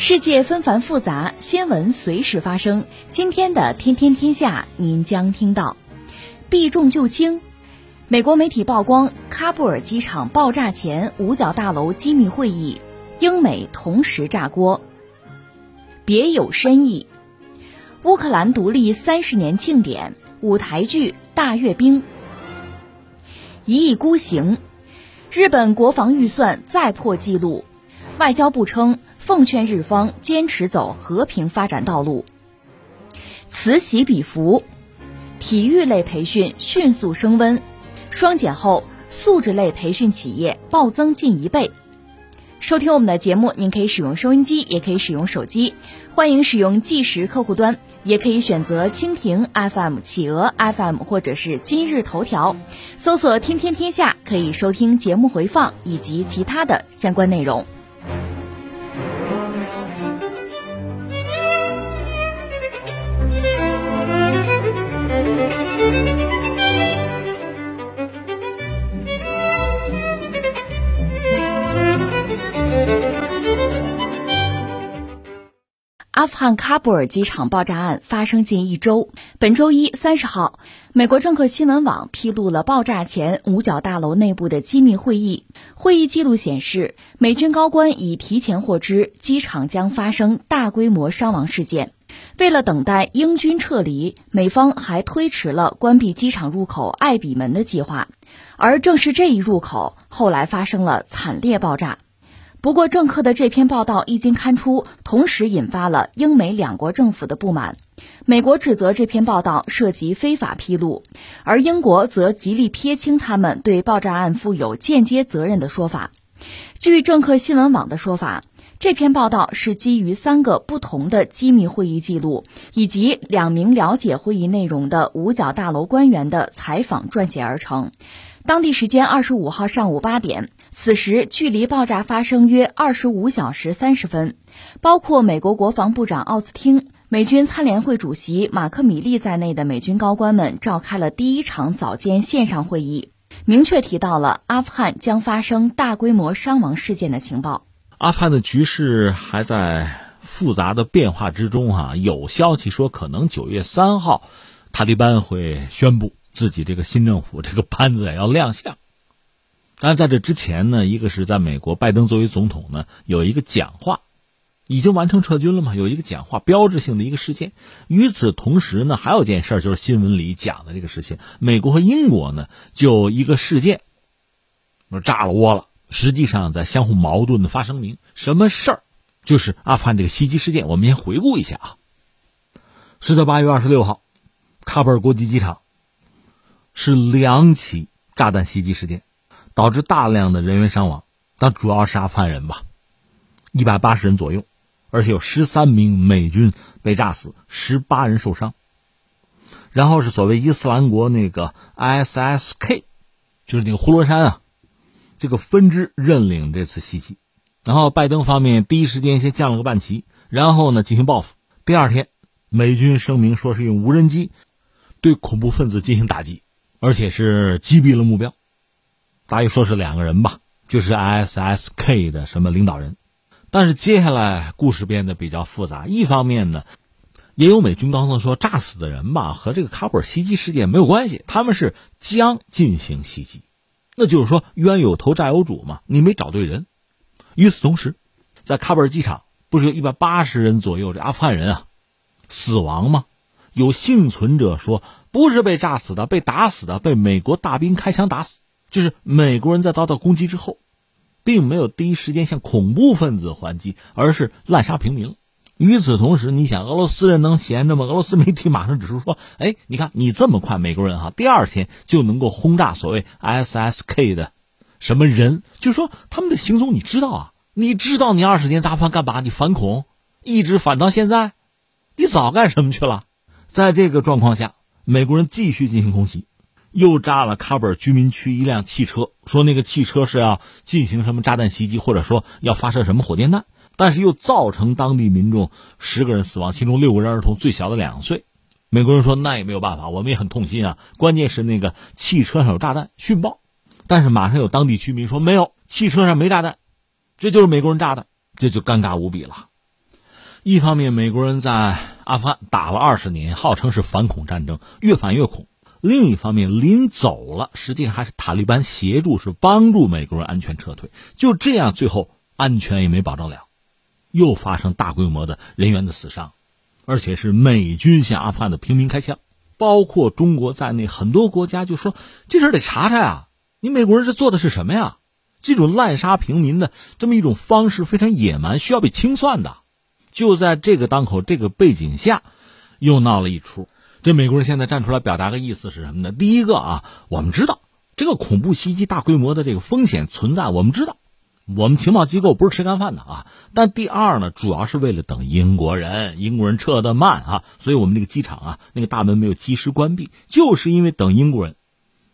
世界纷繁复杂，新闻随时发生。今天的《天天天下》，您将听到：避重就轻，美国媒体曝光喀布尔机场爆炸前五角大楼机密会议，英美同时炸锅。别有深意。乌克兰独立三十年庆典舞台剧《大阅兵》。一意孤行，日本国防预算再破纪录。外交部称奉劝日方坚持走和平发展道路。此起彼伏，体育类培训迅速升温。双减后，素质类培训企业暴增近一倍。收听我们的节目，您可以使用收音机，也可以使用手机。欢迎使用计时客户端，也可以选择蜻蜓 FM、企鹅 FM 或者是今日头条，搜索“天天天下”，可以收听节目回放以及其他的相关内容。阿富汗喀布尔机场爆炸案发生近一周。本周一三十号，美国政客新闻网披露了爆炸前五角大楼内部的机密会议。会议记录显示，美军高官已提前获知机场将发生大规模伤亡事件。为了等待英军撤离，美方还推迟了关闭机场入口艾比门的计划。而正是这一入口，后来发生了惨烈爆炸。不过，政客的这篇报道一经刊出，同时引发了英美两国政府的不满。美国指责这篇报道涉及非法披露，而英国则极力撇清他们对爆炸案负有间接责任的说法。据政客新闻网的说法，这篇报道是基于三个不同的机密会议记录以及两名了解会议内容的五角大楼官员的采访撰写而成。当地时间二十五号上午八点，此时距离爆炸发生约二十五小时三十分。包括美国国防部长奥斯汀、美军参联会主席马克·米利在内的美军高官们召开了第一场早间线上会议，明确提到了阿富汗将发生大规模伤亡事件的情报。阿富汗的局势还在复杂的变化之中啊，有消息说可能九月三号，塔利班会宣布。自己这个新政府这个班子要亮相，但是在这之前呢，一个是在美国拜登作为总统呢有一个讲话，已经完成撤军了嘛，有一个讲话标志性的一个事件。与此同时呢，还有件事就是新闻里讲的这个事情，美国和英国呢就一个事件，炸了窝了，实际上在相互矛盾的发声明。什么事儿？就是阿富汗这个袭击事件。我们先回顾一下啊，是在八月二十六号，喀布尔国际机场。是两起炸弹袭击事件，导致大量的人员伤亡，但主要杀犯人吧，一百八十人左右，而且有十三名美军被炸死，十八人受伤。然后是所谓伊斯兰国那个 ISSK，就是那个呼罗珊啊，这个分支认领这次袭击。然后拜登方面第一时间先降了个半旗，然后呢进行报复。第二天，美军声明说是用无人机对恐怖分子进行打击。而且是击毙了目标，大约说是两个人吧，就是 S S K 的什么领导人。但是接下来故事变得比较复杂。一方面呢，也有美军高层说，炸死的人吧和这个喀布尔袭击事件没有关系，他们是将进行袭击，那就是说冤有头债有主嘛，你没找对人。与此同时，在喀布尔机场不是有一百八十人左右这阿富汗人啊死亡吗？有幸存者说。不是被炸死的，被打死的，被美国大兵开枪打死。就是美国人在遭到攻击之后，并没有第一时间向恐怖分子还击，而是滥杀平民。与此同时，你想俄罗斯人能闲着吗？俄罗斯媒体马上指出说：“哎，你看你这么快，美国人哈，第二天就能够轰炸所谓 SSK 的什么人？就说他们的行踪你知道啊？你知道你二十年大反干嘛？你反恐一直反到现在，你早干什么去了？”在这个状况下，美国人继续进行空袭，又炸了喀布尔居民区一辆汽车，说那个汽车是要进行什么炸弹袭击，或者说要发射什么火箭弹，但是又造成当地民众十个人死亡，其中六个人儿童，最小的两岁。美国人说那也没有办法，我们也很痛心啊。关键是那个汽车上有炸弹，殉爆。但是马上有当地居民说没有，汽车上没炸弹，这就是美国人炸的，这就尴尬无比了。一方面，美国人在阿富汗打了二十年，号称是反恐战争，越反越恐；另一方面，临走了，实际上还是塔利班协助，是帮助美国人安全撤退。就这样，最后安全也没保证了，又发生大规模的人员的死伤，而且是美军向阿富汗的平民开枪，包括中国在内，很多国家就说这事得查查呀。你美国人这做的是什么呀？这种滥杀平民的这么一种方式非常野蛮，需要被清算的。就在这个当口、这个背景下，又闹了一出。这美国人现在站出来表达个意思是什么呢？第一个啊，我们知道这个恐怖袭击大规模的这个风险存在，我们知道，我们情报机构不是吃干饭的啊。但第二呢，主要是为了等英国人，英国人撤得慢啊，所以我们那个机场啊，那个大门没有及时关闭，就是因为等英国人。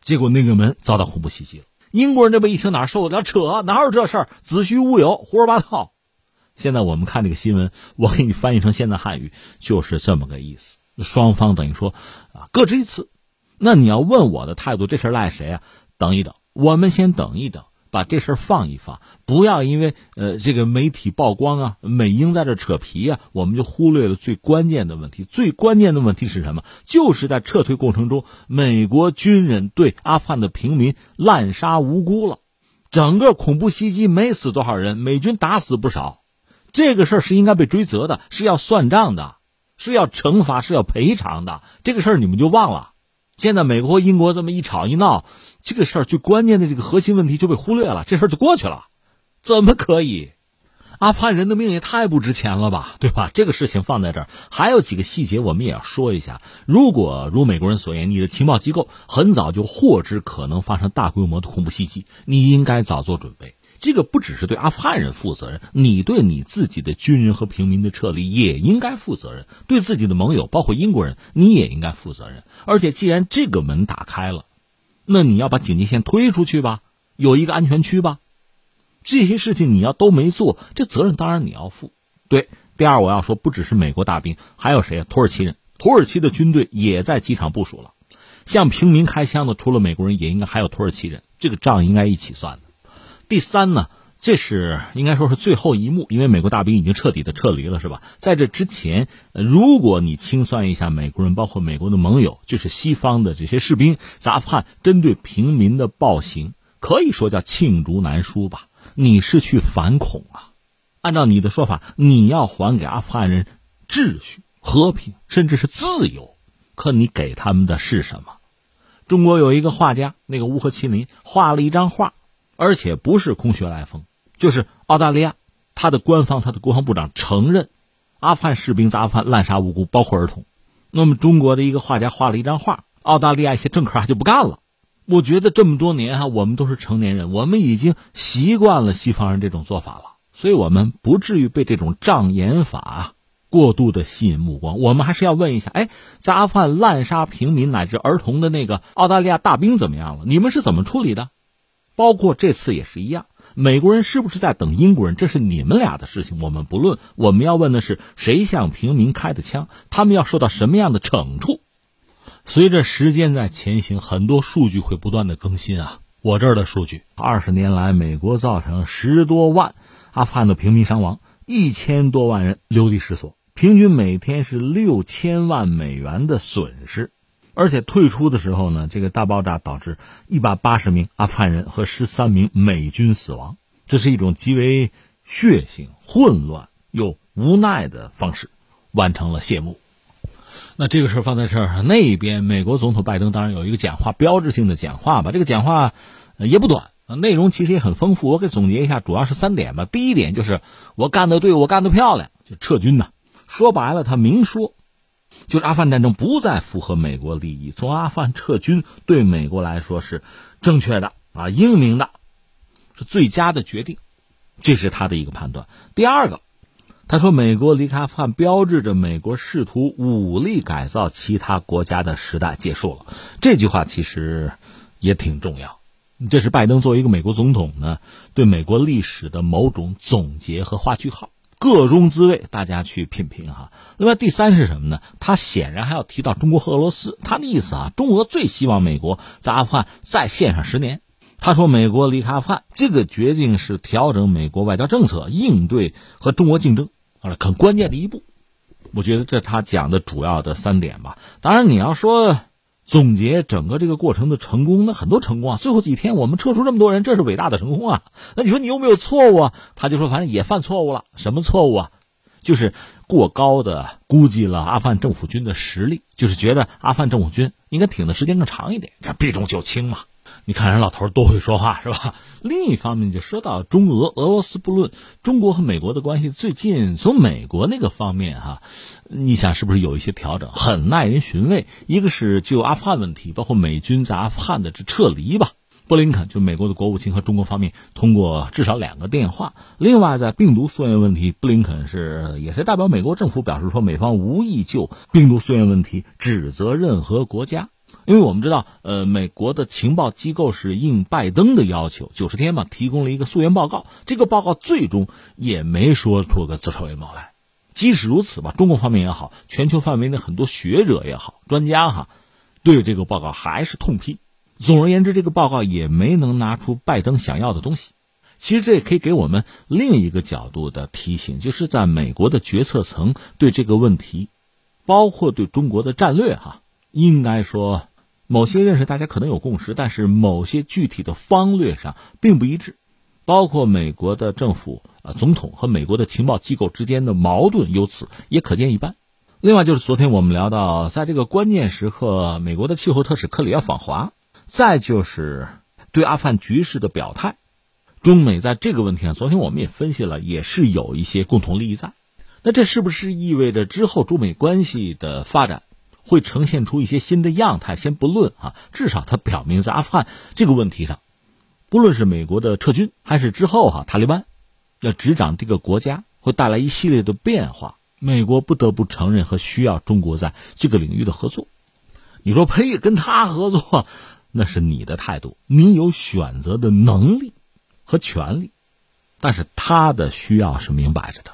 结果那个门遭到恐怖袭击了，英国人这边一听哪受得了？扯，哪有这事儿？子虚乌有，胡说八道。现在我们看这个新闻，我给你翻译成现代汉语，就是这么个意思。双方等于说啊，各执一词。那你要问我的态度，这事赖谁啊？等一等，我们先等一等。把这事放一放，不要因为呃这个媒体曝光啊，美英在这扯皮啊，我们就忽略了最关键的问题。最关键的问题是什么？就是在撤退过程中，美国军人对阿富汗的平民滥杀无辜了。整个恐怖袭击没死多少人，美军打死不少。这个事儿是应该被追责的，是要算账的，是要惩罚，是要赔偿的。这个事儿你们就忘了。现在美国和英国这么一吵一闹，这个事儿最关键的这个核心问题就被忽略了，这事儿就过去了，怎么可以？阿富汗人的命也太不值钱了吧，对吧？这个事情放在这儿，还有几个细节我们也要说一下。如果如美国人所言，你的情报机构很早就获知可能发生大规模的恐怖袭击，你应该早做准备。这个不只是对阿富汗人负责任，你对你自己的军人和平民的撤离也应该负责任，对自己的盟友，包括英国人，你也应该负责任。而且，既然这个门打开了，那你要把警戒线推出去吧，有一个安全区吧。这些事情你要都没做，这责任当然你要负。对，第二我要说，不只是美国大兵，还有谁啊？土耳其人，土耳其的军队也在机场部署了，向平民开枪的，除了美国人，也应该还有土耳其人，这个账应该一起算。第三呢，这是应该说是最后一幕，因为美国大兵已经彻底的撤离了，是吧？在这之前，如果你清算一下美国人，包括美国的盟友，就是西方的这些士兵在阿富汗针对平民的暴行，可以说叫罄竹难书吧？你是去反恐啊？按照你的说法，你要还给阿富汗人秩序、和平，甚至是自由，可你给他们的是什么？中国有一个画家，那个乌合麒麟，画了一张画。而且不是空穴来风，就是澳大利亚，他的官方，他的国防部长承认，阿富汗士兵在阿富汗滥杀无辜，包括儿童。那么中国的一个画家画了一张画，澳大利亚一些政客就不干了。我觉得这么多年哈，我们都是成年人，我们已经习惯了西方人这种做法了，所以我们不至于被这种障眼法过度的吸引目光。我们还是要问一下，哎，在阿富汗滥杀平民乃至儿童的那个澳大利亚大兵怎么样了？你们是怎么处理的？包括这次也是一样，美国人是不是在等英国人？这是你们俩的事情，我们不论。我们要问的是，谁向平民开的枪？他们要受到什么样的惩处？随着时间在前行，很多数据会不断的更新啊。我这儿的数据，二十年来，美国造成十多万阿富汗的平民伤亡，一千多万人流离失所，平均每天是六千万美元的损失。而且退出的时候呢，这个大爆炸导致一百八十名阿富汗人和十三名美军死亡，这是一种极为血腥、混乱又无奈的方式完成了谢幕。那这个事儿放在这儿，那边美国总统拜登当然有一个讲话，标志性的讲话吧。这个讲话也不短，内容其实也很丰富。我给总结一下，主要是三点吧。第一点就是我干的对，我干的漂亮，就撤军呐。说白了，他明说。就是阿富汗战争不再符合美国利益，从阿富汗撤军对美国来说是正确的啊，英明的，是最佳的决定，这是他的一个判断。第二个，他说：“美国离开阿富汗，标志着美国试图武力改造其他国家的时代结束了。”这句话其实也挺重要。这是拜登作为一个美国总统呢，对美国历史的某种总结和画句号。各中滋味，大家去品评哈。另外，第三是什么呢？他显然还要提到中国和俄罗斯。他的意思啊，中俄最希望美国在阿富汗再陷上十年。他说，美国离开阿富汗这个决定是调整美国外交政策、应对和中国竞争啊很关键的一步。我觉得这他讲的主要的三点吧。当然，你要说。总结整个这个过程的成功，那很多成功啊！最后几天我们撤出这么多人，这是伟大的成功啊！那你说你有没有错误啊？他就说，反正也犯错误了。什么错误啊？就是过高的估计了阿富汗政府军的实力，就是觉得阿富汗政府军应该挺的时间更长一点，这避重就轻嘛。你看人老头多会说话是吧？另一方面就说到中俄、俄罗斯不论，中国和美国的关系最近从美国那个方面哈，你想是不是有一些调整？很耐人寻味。一个是就阿富汗问题，包括美军在阿富汗的这撤离吧，布林肯就美国的国务卿和中国方面通过至少两个电话。另外在病毒溯源问题，布林肯是也是代表美国政府表示说，美方无意就病毒溯源问题指责任何国家。因为我们知道，呃，美国的情报机构是应拜登的要求，九十天嘛，提供了一个溯源报告。这个报告最终也没说出个自首为谋来。即使如此吧，中国方面也好，全球范围内很多学者也好，专家哈，对这个报告还是痛批。总而言之，这个报告也没能拿出拜登想要的东西。其实这也可以给我们另一个角度的提醒，就是在美国的决策层对这个问题，包括对中国的战略哈，应该说。某些认识大家可能有共识，但是某些具体的方略上并不一致，包括美国的政府啊总统和美国的情报机构之间的矛盾，由此也可见一斑。另外就是昨天我们聊到，在这个关键时刻，美国的气候特使克里要访华，再就是对阿富汗局势的表态，中美在这个问题上，昨天我们也分析了，也是有一些共同利益在。那这是不是意味着之后中美关系的发展？会呈现出一些新的样态，先不论啊，至少它表明在阿富汗这个问题上，不论是美国的撤军，还是之后哈塔利班要执掌这个国家，会带来一系列的变化。美国不得不承认和需要中国在这个领域的合作。你说呸，跟他合作，那是你的态度，你有选择的能力和权利，但是他的需要是明摆着的。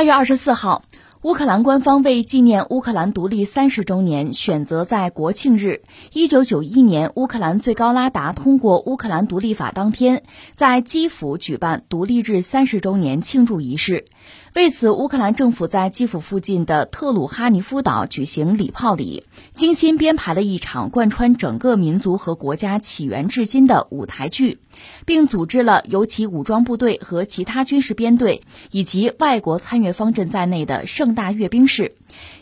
八月二十四号，乌克兰官方为纪念乌克兰独立三十周年，选择在国庆日——一九九一年乌克兰最高拉达通过乌克兰独立法当天，在基辅举办独立日三十周年庆祝仪式。为此，乌克兰政府在基辅附近的特鲁哈尼夫岛举行礼炮礼，精心编排了一场贯穿整个民族和国家起源至今的舞台剧，并组织了由其武装部队和其他军事编队以及外国参阅方阵在内的盛大阅兵式，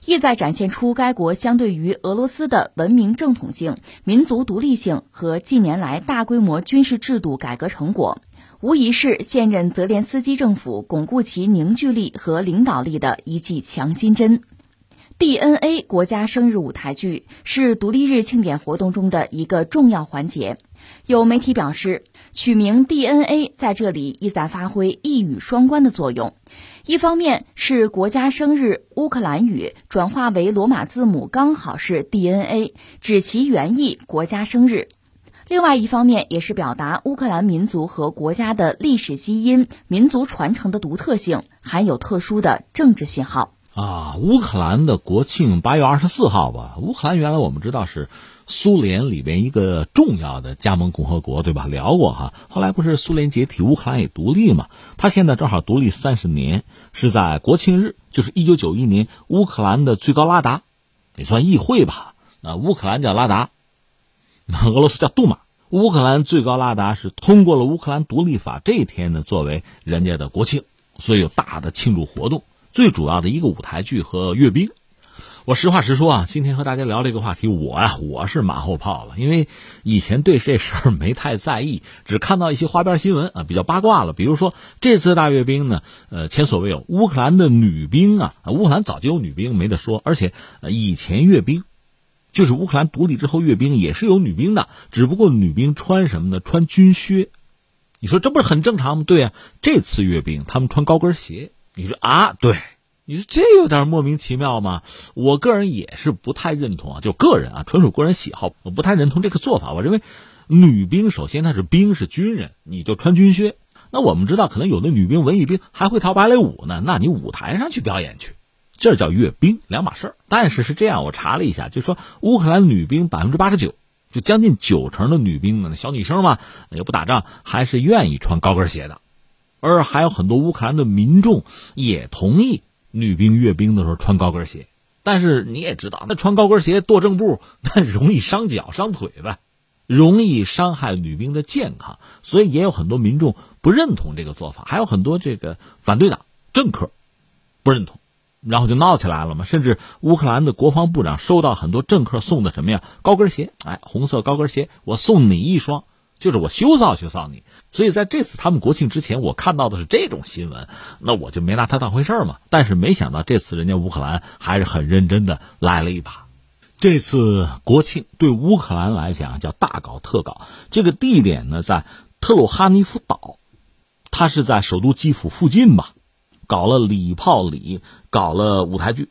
意在展现出该国相对于俄罗斯的文明正统性、民族独立性和近年来大规模军事制度改革成果。无疑是现任泽连斯基政府巩固其凝聚力和领导力的一剂强心针。DNA 国家生日舞台剧是独立日庆典活动中的一个重要环节。有媒体表示，取名 DNA 在这里意在发挥一语双关的作用：一方面是国家生日乌克兰语转化为罗马字母刚好是 DNA，指其原意国家生日。另外一方面，也是表达乌克兰民族和国家的历史基因、民族传承的独特性，含有特殊的政治信号啊。乌克兰的国庆八月二十四号吧。乌克兰原来我们知道是苏联里边一个重要的加盟共和国，对吧？聊过哈。后来不是苏联解体，乌克兰也独立嘛？他现在正好独立三十年，是在国庆日，就是一九九一年，乌克兰的最高拉达，也算议会吧。那乌克兰叫拉达。俄罗斯叫杜马，乌克兰最高拉达是通过了乌克兰独立法，这一天呢作为人家的国庆，所以有大的庆祝活动。最主要的一个舞台剧和阅兵，我实话实说啊，今天和大家聊这个话题，我呀我是马后炮了，因为以前对这事儿没太在意，只看到一些花边新闻啊，比较八卦了。比如说这次大阅兵呢，呃，前所未有，乌克兰的女兵啊，乌克兰早就有女兵没得说，而且以前阅兵，就是乌克兰独立之后阅兵也是有女兵的，只不过女兵穿什么呢？穿军靴。你说这不是很正常吗？对啊，这次阅兵他们穿高跟鞋。你说啊，对。你说这有点莫名其妙吗？我个人也是不太认同啊，就个人啊，纯属个人喜好，我不太认同这个做法。我认为，女兵首先她是兵，是军人，你就穿军靴。那我们知道，可能有的女兵、文艺兵还会跳芭蕾舞呢，那你舞台上去表演去，这叫阅兵，两码事儿。但是是这样，我查了一下，就说乌克兰女兵百分之八十九，就将近九成的女兵呢，小女生嘛，也不打仗，还是愿意穿高跟鞋的，而还有很多乌克兰的民众也同意。女兵阅兵的时候穿高跟鞋，但是你也知道，那穿高跟鞋跺正步，那容易伤脚伤腿呗，容易伤害女兵的健康，所以也有很多民众不认同这个做法，还有很多这个反对党政客不认同，然后就闹起来了嘛。甚至乌克兰的国防部长收到很多政客送的什么呀高跟鞋，哎，红色高跟鞋，我送你一双。就是我羞臊羞臊你，所以在这次他们国庆之前，我看到的是这种新闻，那我就没拿它当回事儿嘛。但是没想到这次人家乌克兰还是很认真的来了一把。这次国庆对乌克兰来讲叫大搞特搞，这个地点呢在特鲁哈尼夫岛，它是在首都基辅附近吧，搞了礼炮礼，搞了舞台剧。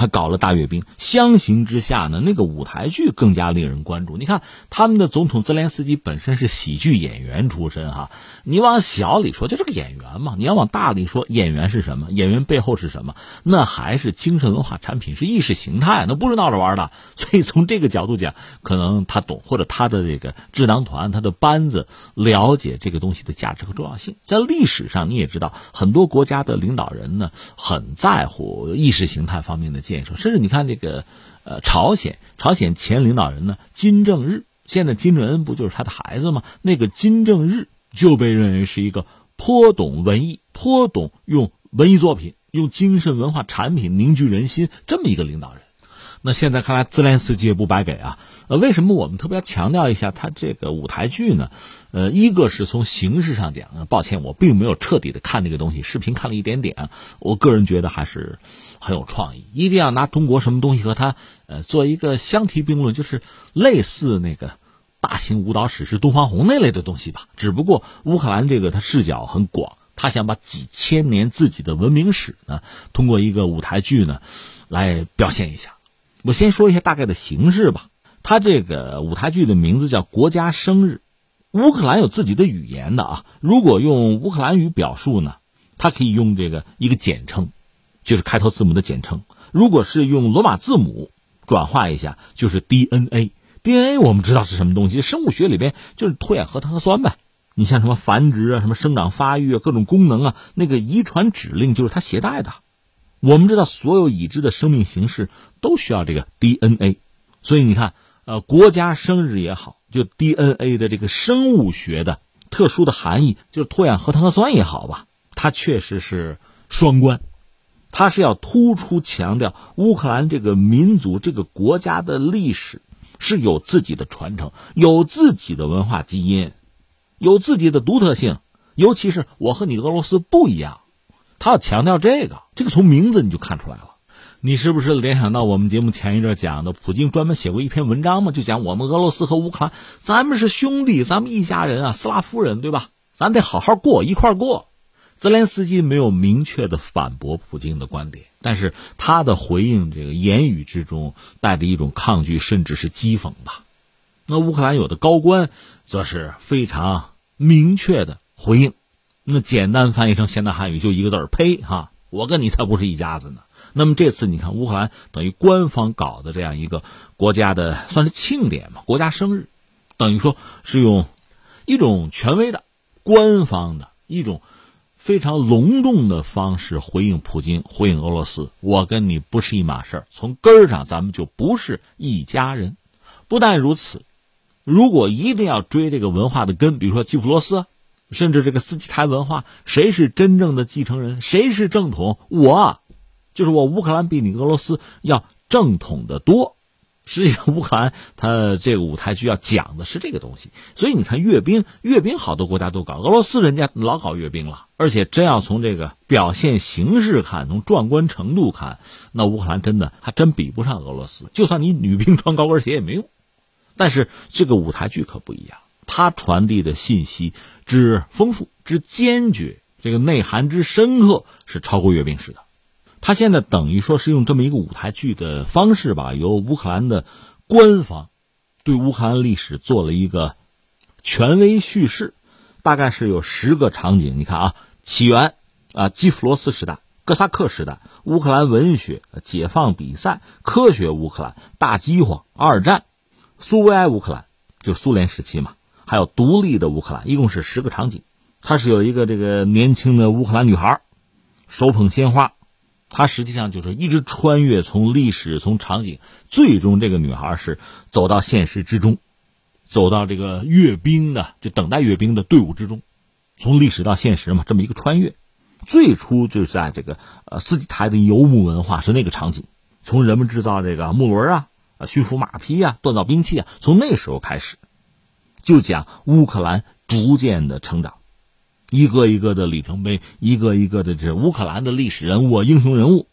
还搞了大阅兵，相形之下呢，那个舞台剧更加令人关注。你看，他们的总统泽连斯基本身是喜剧演员出身哈，你往小里说就是个演员嘛，你要往大里说，演员是什么？演员背后是什么？那还是精神文化产品，是意识形态，那不是闹着玩的。所以从这个角度讲，可能他懂，或者他的这个智囊团、他的班子了解这个东西的价值和重要性。在历史上，你也知道，很多国家的领导人呢，很在乎意识形态方面的。建设，甚至你看这个，呃，朝鲜，朝鲜前领导人呢，金正日，现在金正恩不就是他的孩子吗？那个金正日就被认为是一个颇懂文艺、颇懂用文艺作品、用精神文化产品凝聚人心这么一个领导人。那现在看来，泽连斯基也不白给啊。呃，为什么我们特别要强调一下他这个舞台剧呢？呃，一个是从形式上讲，抱歉，我并没有彻底的看这个东西，视频看了一点点。我个人觉得还是很有创意。一定要拿中国什么东西和他呃做一个相提并论，就是类似那个大型舞蹈史诗《东方红》那类的东西吧。只不过乌克兰这个他视角很广，他想把几千年自己的文明史呢，通过一个舞台剧呢来表现一下。我先说一下大概的形式吧。它这个舞台剧的名字叫《国家生日》。乌克兰有自己的语言的啊。如果用乌克兰语表述呢，它可以用这个一个简称，就是开头字母的简称。如果是用罗马字母转化一下，就是 DNA。DNA 我们知道是什么东西？生物学里边就是脱氧核糖核酸呗。你像什么繁殖啊、什么生长发育啊、各种功能啊，那个遗传指令就是它携带的。我们知道，所有已知的生命形式都需要这个 DNA，所以你看，呃，国家生日也好，就 DNA 的这个生物学的特殊的含义，就是脱氧核糖核酸也好吧，它确实是双关，它是要突出强调乌克兰这个民族、这个国家的历史是有自己的传承，有自己的文化基因，有自己的独特性，尤其是我和你俄罗斯不一样。他要强调这个，这个从名字你就看出来了。你是不是联想到我们节目前一阵讲的，普京专门写过一篇文章嘛？就讲我们俄罗斯和乌克兰，咱们是兄弟，咱们一家人啊，斯拉夫人对吧？咱得好好过一块过。泽连斯基没有明确的反驳普京的观点，但是他的回应这个言语之中带着一种抗拒，甚至是讥讽吧。那乌克兰有的高官则是非常明确的回应。那简单翻译成现代汉语就一个字儿，呸！哈，我跟你才不是一家子呢。那么这次你看乌克兰等于官方搞的这样一个国家的算是庆典嘛，国家生日，等于说是用一种权威的、官方的一种非常隆重的方式回应普京、回应俄罗斯。我跟你不是一码事儿，从根儿上咱们就不是一家人。不但如此，如果一定要追这个文化的根，比如说基辅罗斯。甚至这个斯基台文化，谁是真正的继承人？谁是正统？我，就是我。乌克兰比你俄罗斯要正统的多。实际上，乌克兰它这个舞台剧要讲的是这个东西，所以你看阅兵，阅兵好多国家都搞，俄罗斯人家老搞阅兵了，而且真要从这个表现形式看，从壮观程度看，那乌克兰真的还真比不上俄罗斯。就算你女兵穿高跟鞋也没用，但是这个舞台剧可不一样，它传递的信息之丰富、之坚决，这个内涵之深刻，是超过阅兵式的。他现在等于说是用这么一个舞台剧的方式吧，由乌克兰的官方对乌克兰历史做了一个权威叙事，大概是有十个场景。你看啊，起源啊，基辅罗斯时代、哥萨克时代、乌克兰文学、解放比赛、科学乌克兰、大饥荒、二战、苏维埃乌克兰，就苏联时期嘛，还有独立的乌克兰，一共是十个场景。它是有一个这个年轻的乌克兰女孩，手捧鲜花。她实际上就是一直穿越，从历史，从场景，最终这个女孩是走到现实之中，走到这个阅兵的，就等待阅兵的队伍之中，从历史到现实嘛，这么一个穿越。最初就是在这个呃斯基台的游牧文化是那个场景，从人们制造这个木轮啊、驯服马匹啊、锻造兵器啊，从那时候开始，就讲乌克兰逐渐的成长。一个一个的里程碑，一个一个的这乌克兰的历史人物、英雄人物，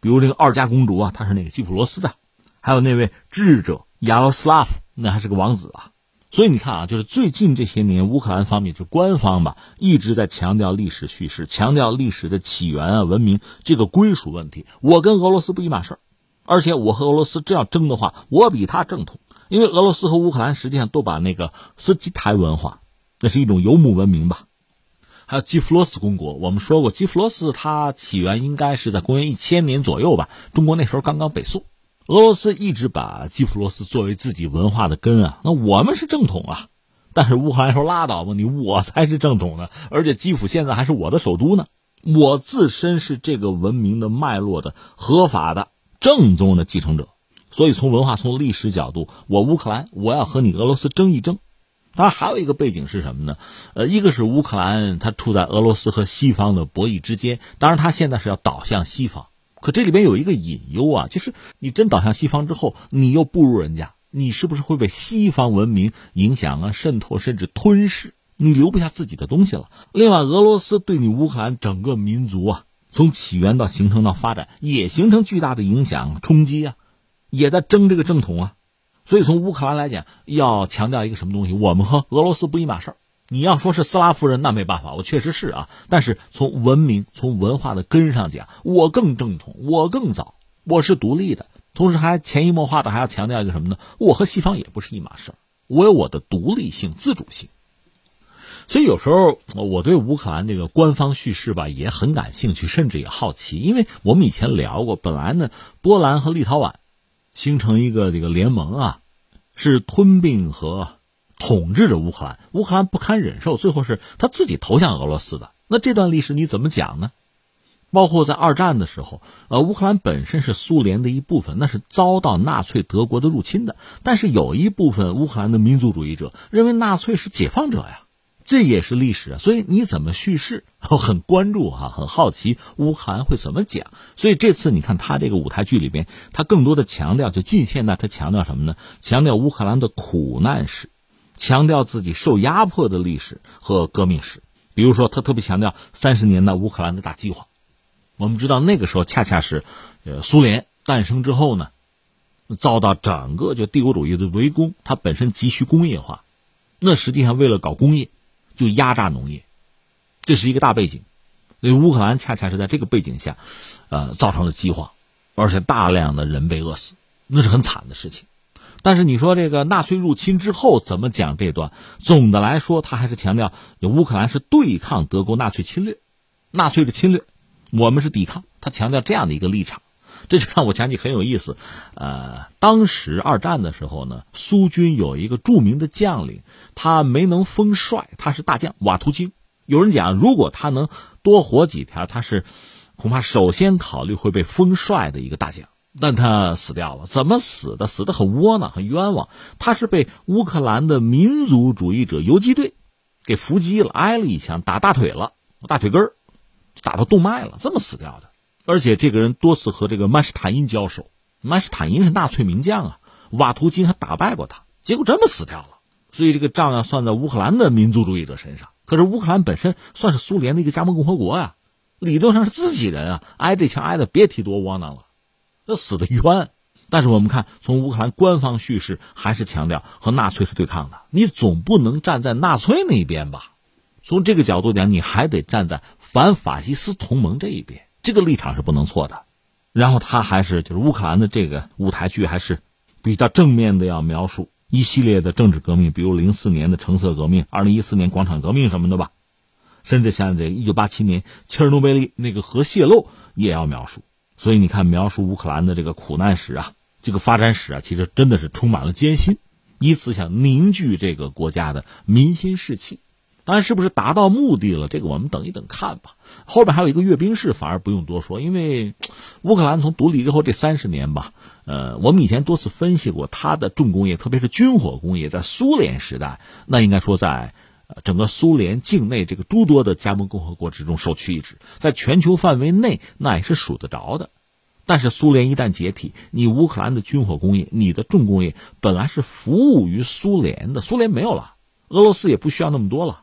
比如这个二家公主啊，她是那个基普罗斯的，还有那位智者亚罗斯拉夫，那还是个王子啊。所以你看啊，就是最近这些年，乌克兰方面就官方吧，一直在强调历史叙事，强调历史的起源啊、文明这个归属问题。我跟俄罗斯不一码事儿，而且我和俄罗斯这样争的话，我比他正统，因为俄罗斯和乌克兰实际上都把那个斯基台文化，那是一种游牧文明吧。还有基辅罗斯公国，我们说过，基辅罗斯它起源应该是在公元一千年左右吧。中国那时候刚刚北宋，俄罗斯一直把基辅罗斯作为自己文化的根啊。那我们是正统啊，但是乌克兰说拉倒吧，你我才是正统的，而且基辅现在还是我的首都呢。我自身是这个文明的脉络的合法的正宗的继承者，所以从文化从历史角度，我乌克兰我要和你俄罗斯争一争。当然，还有一个背景是什么呢？呃，一个是乌克兰，它处在俄罗斯和西方的博弈之间。当然，它现在是要倒向西方，可这里边有一个隐忧啊，就是你真倒向西方之后，你又不如人家，你是不是会被西方文明影响啊、渗透甚至吞噬？你留不下自己的东西了。另外，俄罗斯对你乌克兰整个民族啊，从起源到形成到发展，也形成巨大的影响冲击啊，也在争这个正统啊。所以，从乌克兰来讲，要强调一个什么东西？我们和俄罗斯不一码事儿。你要说是斯拉夫人，那没办法，我确实是啊。但是从文明、从文化的根上讲，我更正统，我更早，我是独立的。同时，还潜移默化的还要强调一个什么呢？我和西方也不是一码事儿，我有我的独立性、自主性。所以，有时候我对乌克兰这个官方叙事吧也很感兴趣，甚至也好奇，因为我们以前聊过，本来呢，波兰和立陶宛。形成一个这个联盟啊，是吞并和统治着乌克兰，乌克兰不堪忍受，最后是他自己投向俄罗斯的。那这段历史你怎么讲呢？包括在二战的时候，呃，乌克兰本身是苏联的一部分，那是遭到纳粹德国的入侵的。但是有一部分乌克兰的民族主义者认为纳粹是解放者呀。这也是历史啊，所以你怎么叙事，我很关注哈，很好奇乌克兰会怎么讲。所以这次你看他这个舞台剧里边，他更多的强调就近现代，他强调什么呢？强调乌克兰的苦难史，强调自己受压迫的历史和革命史。比如说，他特别强调三十年代乌克兰的大饥荒。我们知道那个时候恰恰是，呃，苏联诞生之后呢，遭到整个就帝国主义的围攻，它本身急需工业化，那实际上为了搞工业。就压榨农业，这是一个大背景，所以乌克兰恰恰是在这个背景下，呃，造成了饥荒，而且大量的人被饿死，那是很惨的事情。但是你说这个纳粹入侵之后怎么讲这段？总的来说，他还是强调乌克兰是对抗德国纳粹侵略，纳粹的侵略，我们是抵抗。他强调这样的一个立场。这就让我想起很有意思，呃，当时二战的时候呢，苏军有一个著名的将领，他没能封帅，他是大将瓦图京。有人讲，如果他能多活几条，他是恐怕首先考虑会被封帅的一个大将。但他死掉了，怎么死的？死的很窝囊，很冤枉。他是被乌克兰的民族主义者游击队给伏击了，挨了一枪，打大腿了，大腿根儿打到动脉了，这么死掉的。而且这个人多次和这个曼施坦因交手，曼施坦因是纳粹名将啊，瓦图金还打败过他，结果这么死掉了。所以这个账要算在乌克兰的民族主义者身上。可是乌克兰本身算是苏联的一个加盟共和国呀，理论上是自己人啊，挨这枪挨的别提多窝囊了，这死的冤。但是我们看，从乌克兰官方叙事还是强调和纳粹是对抗的，你总不能站在纳粹那一边吧？从这个角度讲，你还得站在反法西斯同盟这一边，这个立场是不能错的。然后他还是就是乌克兰的这个舞台剧还是比较正面的，要描述一系列的政治革命，比如零四年的橙色革命、二零一四年广场革命什么的吧，甚至像这一九八七年切尔诺贝利那个核泄漏也要描述。所以你看，描述乌克兰的这个苦难史啊，这个发展史啊，其实真的是充满了艰辛，以此想凝聚这个国家的民心士气。当然，是不是达到目的了？这个我们等一等看吧。后边还有一个阅兵式，反而不用多说，因为乌克兰从独立之后这三十年吧，呃，我们以前多次分析过，它的重工业，特别是军火工业，在苏联时代，那应该说在整个苏联境内这个诸多的加盟共和国之中首屈一指，在全球范围内那也是数得着的。但是苏联一旦解体，你乌克兰的军火工业，你的重工业本来是服务于苏联的，苏联没有了，俄罗斯也不需要那么多了。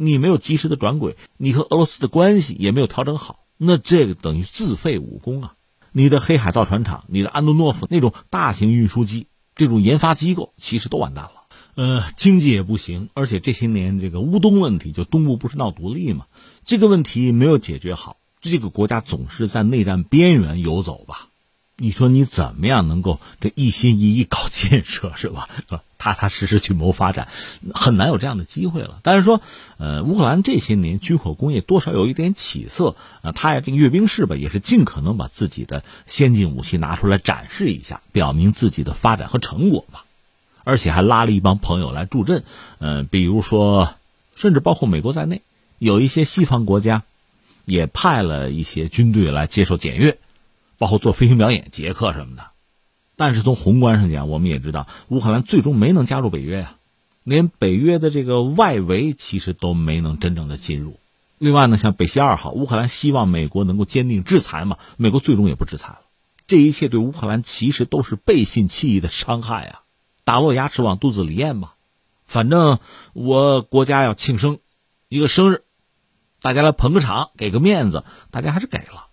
你没有及时的转轨，你和俄罗斯的关系也没有调整好，那这个等于自废武功啊！你的黑海造船厂、你的安东诺夫那种大型运输机、这种研发机构，其实都完蛋了。呃，经济也不行，而且这些年这个乌东问题，就东部不是闹独立嘛，这个问题没有解决好，这个国家总是在内战边缘游走吧。你说你怎么样能够这一心一意搞建设是吧？踏踏实实去谋发展，很难有这样的机会了。但是说，呃，乌克兰这些年军火工业多少有一点起色啊，他这个阅兵式吧，也是尽可能把自己的先进武器拿出来展示一下，表明自己的发展和成果吧。而且还拉了一帮朋友来助阵，嗯，比如说，甚至包括美国在内，有一些西方国家也派了一些军队来接受检阅。包括做飞行表演、捷克什么的，但是从宏观上讲，我们也知道乌克兰最终没能加入北约呀，连北约的这个外围其实都没能真正的进入。另外呢，像北溪二号，乌克兰希望美国能够坚定制裁嘛，美国最终也不制裁了。这一切对乌克兰其实都是背信弃义的伤害啊！打落牙齿往肚子里咽吧，反正我国家要庆生，一个生日，大家来捧个场，给个面子，大家还是给了。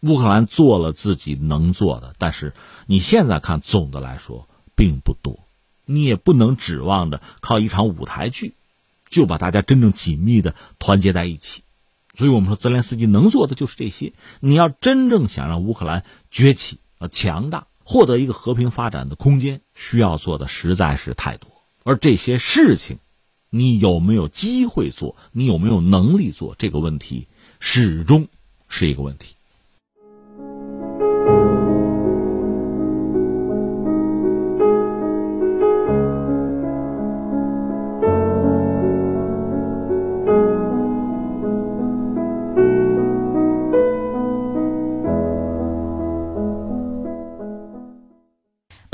乌克兰做了自己能做的，但是你现在看，总的来说并不多。你也不能指望着靠一场舞台剧，就把大家真正紧密的团结在一起。所以我们说，泽连斯基能做的就是这些。你要真正想让乌克兰崛起、呃强大，获得一个和平发展的空间，需要做的实在是太多。而这些事情，你有没有机会做？你有没有能力做？这个问题始终是一个问题。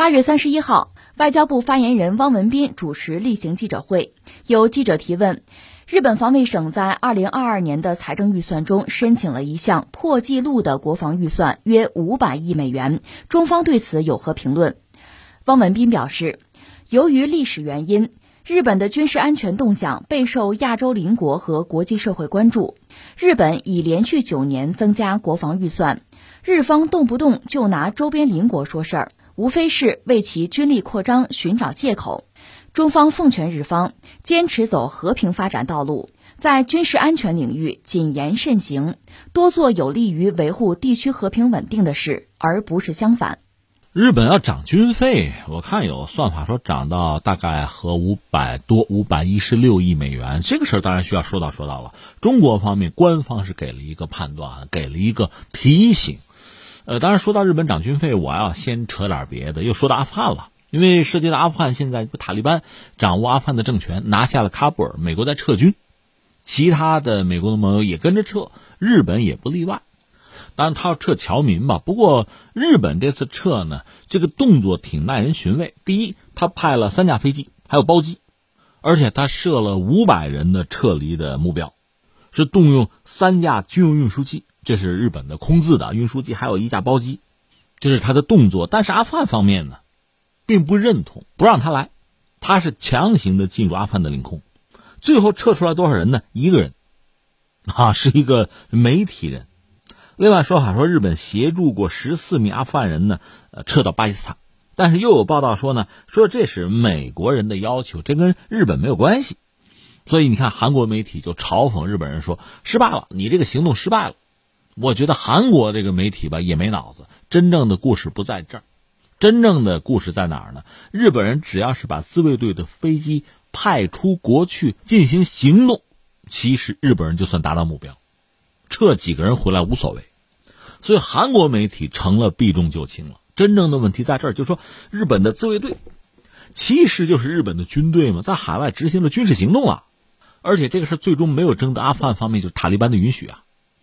八月三十一号，外交部发言人汪文斌主持例行记者会，有记者提问：日本防卫省在二零二二年的财政预算中申请了一项破纪录的国防预算，约五百亿美元，中方对此有何评论？汪文斌表示，由于历史原因，日本的军事安全动向备受亚洲邻国和国际社会关注。日本已连续九年增加国防预算，日方动不动就拿周边邻国说事儿。无非是为其军力扩张寻找借口。中方奉劝日方坚持走和平发展道路，在军事安全领域谨言慎行，多做有利于维护地区和平稳定的事，而不是相反。日本要涨军费，我看有算法说涨到大概和五百多、五百一十六亿美元。这个事儿当然需要说到说到了。中国方面官方是给了一个判断，给了一个提醒。呃，当然说到日本涨军费，我要先扯点别的，又说到阿富汗了。因为涉及到阿富汗，现在塔利班掌握阿富汗的政权，拿下了喀布尔，美国在撤军，其他的美国的盟友也跟着撤，日本也不例外。当然，他要撤侨民吧。不过，日本这次撤呢，这个动作挺耐人寻味。第一，他派了三架飞机，还有包机，而且他设了五百人的撤离的目标，是动用三架军用运输机。这是日本的空自的运输机，还有一架包机，这是他的动作。但是阿富汗方面呢，并不认同，不让他来，他是强行的进入阿富汗的领空。最后撤出来多少人呢？一个人，啊，是一个媒体人。另外说法说，日本协助过十四名阿富汗人呢，呃，撤到巴基斯坦。但是又有报道说呢，说这是美国人的要求，这跟日本没有关系。所以你看，韩国媒体就嘲讽日本人说失败了，你这个行动失败了。我觉得韩国这个媒体吧也没脑子，真正的故事不在这儿，真正的故事在哪儿呢？日本人只要是把自卫队的飞机派出国去进行行动，其实日本人就算达到目标，撤几个人回来无所谓。所以韩国媒体成了避重就轻了。真正的问题在这儿，就是说日本的自卫队其实就是日本的军队嘛，在海外执行了军事行动了，而且这个事最终没有征得阿富汗方面就是塔利班的允许啊，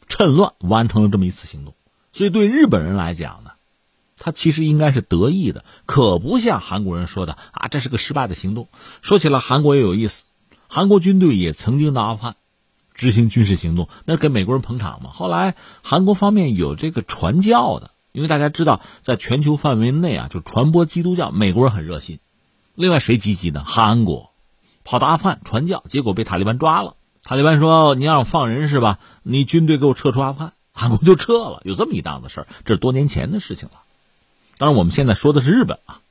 趁乱完成了这么一次行动。所以对日本人来讲呢，他其实应该是得意的，可不像韩国人说的啊，这是个失败的行动。说起来，韩国也有意思，韩国军队也曾经到阿富汗执行军事行动，那给美国人捧场嘛。后来韩国方面有这个传教的。因为大家知道，在全球范围内啊，就传播基督教，美国人很热心。另外，谁积极呢？韩国跑到阿富汗传教，结果被塔利班抓了。塔利班说：“你让我放人是吧？你军队给我撤出阿富汗。”韩国就撤了。有这么一档子事儿，这是多年前的事情了。当然，我们现在说的是日本啊。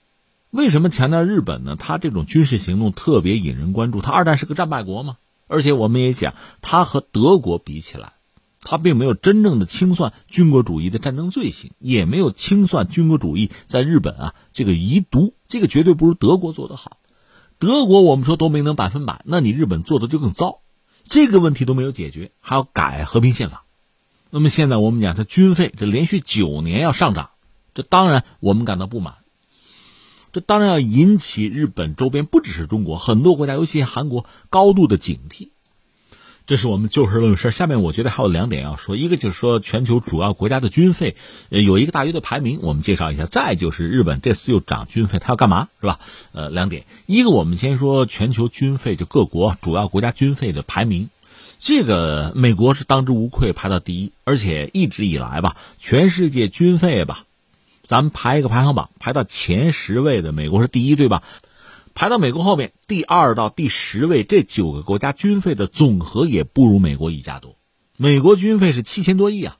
为什么强调日本呢？他这种军事行动特别引人关注。他二战是个战败国嘛，而且我们也讲，他和德国比起来。他并没有真正的清算军国主义的战争罪行，也没有清算军国主义在日本啊这个遗毒，这个绝对不如德国做得好。德国我们说都没能百分百，那你日本做的就更糟，这个问题都没有解决，还要改和平宪法。那么现在我们讲，它军费这连续九年要上涨，这当然我们感到不满，这当然要引起日本周边不只是中国很多国家，尤其韩国高度的警惕。这是我们就事论事。下面我觉得还有两点要说，一个就是说全球主要国家的军费，有一个大约的排名，我们介绍一下。再就是日本这次又涨军费，它要干嘛，是吧？呃，两点，一个我们先说全球军费，就各国主要国家军费的排名，这个美国是当之无愧排到第一，而且一直以来吧，全世界军费吧，咱们排一个排行榜，排到前十位的美国是第一，对吧？排到美国后面第二到第十位，这九个国家军费的总和也不如美国一家多。美国军费是七千多亿啊！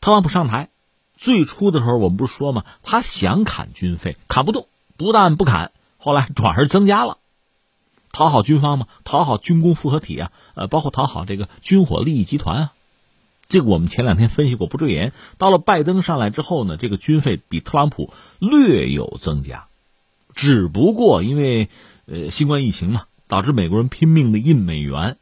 特朗普上台最初的时候，我们不是说吗？他想砍军费，砍不动，不但不砍，后来转而增加了，讨好军方嘛，讨好军工复合体啊，呃，包括讨好这个军火利益集团啊。这个我们前两天分析过，不赘言。到了拜登上来之后呢，这个军费比特朗普略有增加。只不过因为，呃，新冠疫情嘛，导致美国人拼命的印美元，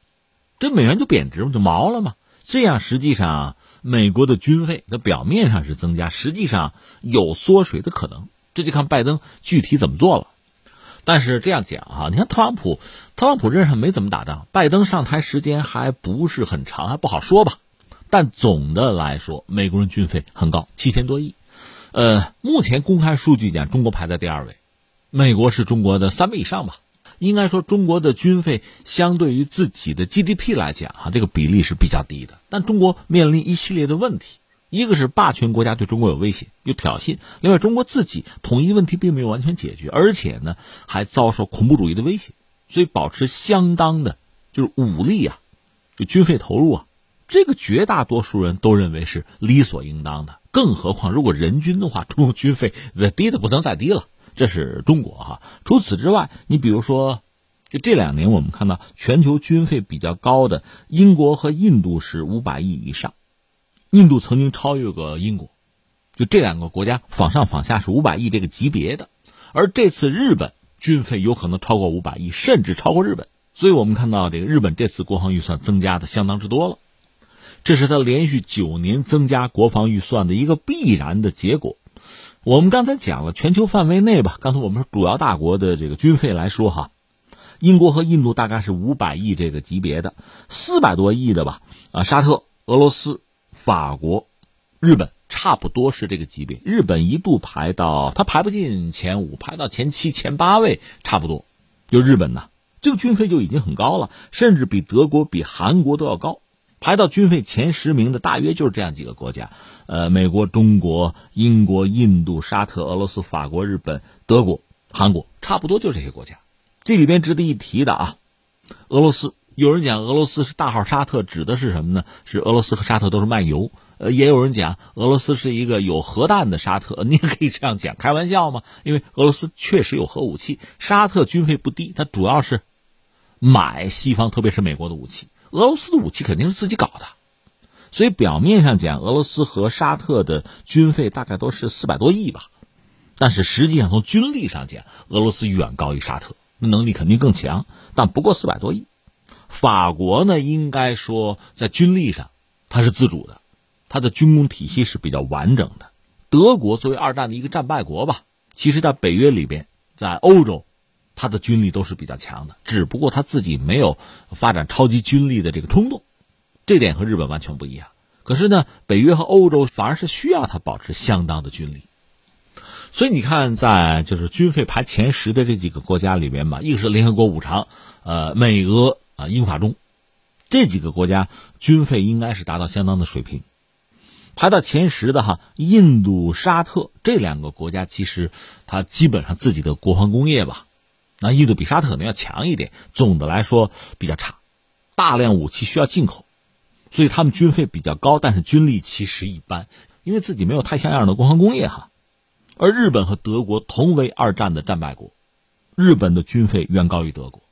这美元就贬值嘛，就毛了嘛。这样实际上，美国的军费它表面上是增加，实际上有缩水的可能。这就看拜登具体怎么做了。但是这样讲哈，你看特朗普，特朗普任上没怎么打仗，拜登上台时间还不是很长，还不好说吧。但总的来说，美国人军费很高，七千多亿。呃，目前公开数据讲，中国排在第二位。美国是中国的三倍以上吧？应该说，中国的军费相对于自己的 GDP 来讲，哈，这个比例是比较低的。但中国面临一系列的问题，一个是霸权国家对中国有威胁、有挑衅；另外，中国自己统一问题并没有完全解决，而且呢，还遭受恐怖主义的威胁，所以保持相当的，就是武力啊，就军费投入啊，这个绝大多数人都认为是理所应当的。更何况，如果人均的话，中国军费那低的不能再低了。这是中国哈，除此之外，你比如说，就这两年我们看到全球军费比较高的英国和印度是五百亿以上，印度曾经超越过英国，就这两个国家仿上仿下是五百亿这个级别的，而这次日本军费有可能超过五百亿，甚至超过日本，所以我们看到这个日本这次国防预算增加的相当之多了，这是他连续九年增加国防预算的一个必然的结果。我们刚才讲了全球范围内吧，刚才我们说主要大国的这个军费来说哈，英国和印度大概是五百亿这个级别的，四百多亿的吧，啊，沙特、俄罗斯、法国、日本差不多是这个级别。日本一度排到它排不进前五，排到前七、前八位差不多。就日本呢，这个军费就已经很高了，甚至比德国、比韩国都要高。排到军费前十名的大约就是这样几个国家，呃，美国、中国、英国、印度、沙特、俄罗斯、法国、日本、德国、韩国，差不多就这些国家。这里边值得一提的啊，俄罗斯，有人讲俄罗斯是大号沙特，指的是什么呢？是俄罗斯和沙特都是卖油。呃，也有人讲俄罗斯是一个有核弹的沙特，你也可以这样讲，开玩笑嘛。因为俄罗斯确实有核武器，沙特军费不低，它主要是买西方，特别是美国的武器。俄罗斯的武器肯定是自己搞的，所以表面上讲，俄罗斯和沙特的军费大概都是四百多亿吧，但是实际上从军力上讲，俄罗斯远高于沙特，能力肯定更强，但不过四百多亿。法国呢，应该说在军力上它是自主的。它的军工体系是比较完整的。德国作为二战的一个战败国吧，其实，在北约里边，在欧洲，他的军力都是比较强的。只不过他自己没有发展超级军力的这个冲动，这点和日本完全不一样。可是呢，北约和欧洲反而是需要他保持相当的军力。所以你看，在就是军费排前十的这几个国家里面吧，一个是联合国五常，呃，美俄啊，英法中这几个国家军费应该是达到相当的水平。排到前十的哈，印度、沙特这两个国家，其实它基本上自己的国防工业吧，那印度比沙特可能要强一点，总的来说比较差，大量武器需要进口，所以他们军费比较高，但是军力其实一般，因为自己没有太像样的国防工业哈。而日本和德国同为二战的战败国，日本的军费远高于德国，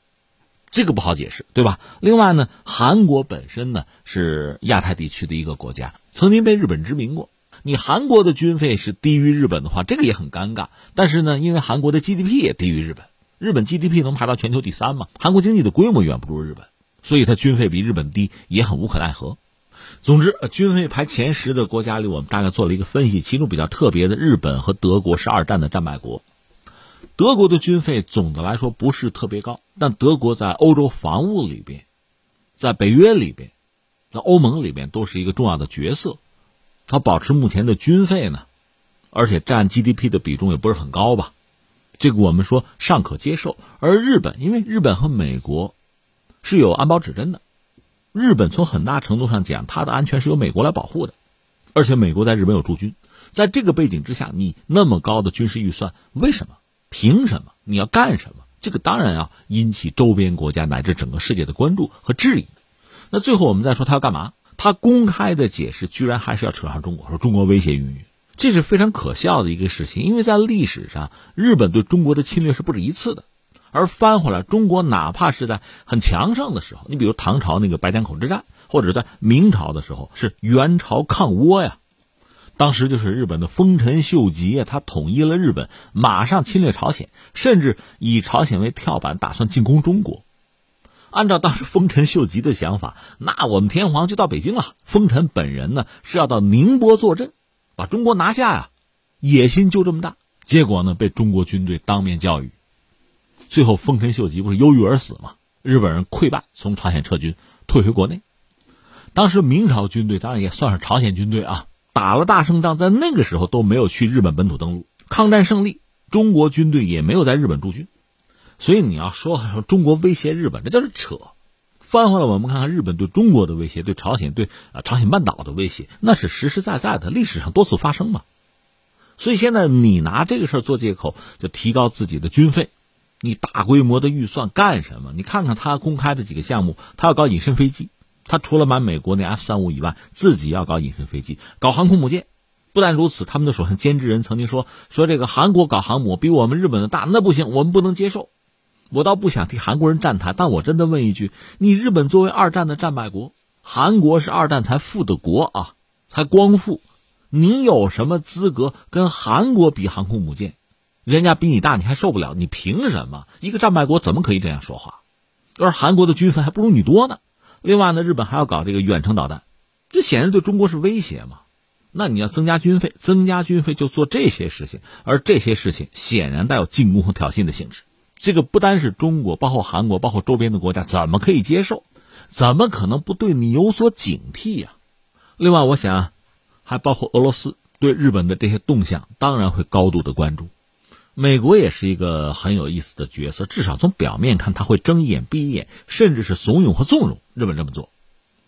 这个不好解释，对吧？另外呢，韩国本身呢是亚太地区的一个国家。曾经被日本殖民过，你韩国的军费是低于日本的话，这个也很尴尬。但是呢，因为韩国的 GDP 也低于日本，日本 GDP 能排到全球第三嘛？韩国经济的规模远不如日本，所以它军费比日本低也很无可奈何。总之，军费排前十的国家里，我们大概做了一个分析，其中比较特别的，日本和德国是二战的战败国。德国的军费总的来说不是特别高，但德国在欧洲防务里边，在北约里边。在欧盟里边都是一个重要的角色，它保持目前的军费呢，而且占 GDP 的比重也不是很高吧，这个我们说尚可接受。而日本，因为日本和美国是有安保指针的，日本从很大程度上讲，它的安全是由美国来保护的，而且美国在日本有驻军，在这个背景之下，你那么高的军事预算，为什么？凭什么？你要干什么？这个当然要引起周边国家乃至整个世界的关注和质疑。那最后我们再说他要干嘛？他公开的解释居然还是要扯上中国，说中国威胁云云，这是非常可笑的一个事情。因为在历史上，日本对中国的侵略是不止一次的，而翻回来，中国哪怕是在很强盛的时候，你比如唐朝那个白江口之战，或者在明朝的时候是元朝抗倭呀，当时就是日本的丰臣秀吉，他统一了日本，马上侵略朝鲜，甚至以朝鲜为跳板，打算进攻中国。按照当时丰臣秀吉的想法，那我们天皇就到北京了。丰臣本人呢是要到宁波坐镇，把中国拿下呀，野心就这么大。结果呢被中国军队当面教育，最后丰臣秀吉不是忧郁而死吗？日本人溃败，从朝鲜撤军，退回国内。当时明朝军队当然也算是朝鲜军队啊，打了大胜仗，在那个时候都没有去日本本土登陆。抗战胜利，中国军队也没有在日本驻军。所以你要说中国威胁日本，这就是扯。翻回来，我们看看日本对中国的威胁，对朝鲜、对啊朝鲜半岛的威胁，那是实实在在的，历史上多次发生嘛。所以现在你拿这个事儿做借口，就提高自己的军费，你大规模的预算干什么？你看看他公开的几个项目，他要搞隐身飞机，他除了买美国那 F 三五以外，自己要搞隐身飞机，搞航空母舰。不但如此，他们的首相菅直人曾经说说这个韩国搞航母比我们日本的大，那不行，我们不能接受。我倒不想替韩国人站台，但我真的问一句：你日本作为二战的战败国，韩国是二战才富的国啊，才光复，你有什么资格跟韩国比航空母舰？人家比你大，你还受不了？你凭什么？一个战败国怎么可以这样说话？而韩国的军费还不如你多呢。另外呢，日本还要搞这个远程导弹，这显然对中国是威胁嘛？那你要增加军费，增加军费就做这些事情，而这些事情显然带有进攻和挑衅的性质。这个不单是中国，包括韩国，包括周边的国家，怎么可以接受？怎么可能不对你有所警惕呀？另外，我想，还包括俄罗斯对日本的这些动向，当然会高度的关注。美国也是一个很有意思的角色，至少从表面看，他会睁一眼闭一眼，甚至是怂恿和纵容日本这么做。